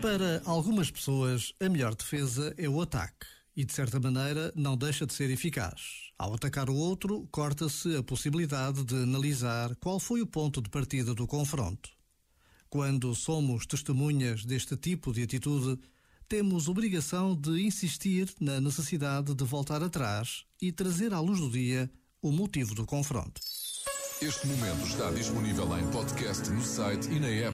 Para algumas pessoas, a melhor defesa é o ataque e, de certa maneira, não deixa de ser eficaz. Ao atacar o outro, corta-se a possibilidade de analisar qual foi o ponto de partida do confronto. Quando somos testemunhas deste tipo de atitude, temos obrigação de insistir na necessidade de voltar atrás e trazer à luz do dia o motivo do confronto. Este momento está disponível em podcast no site e na app.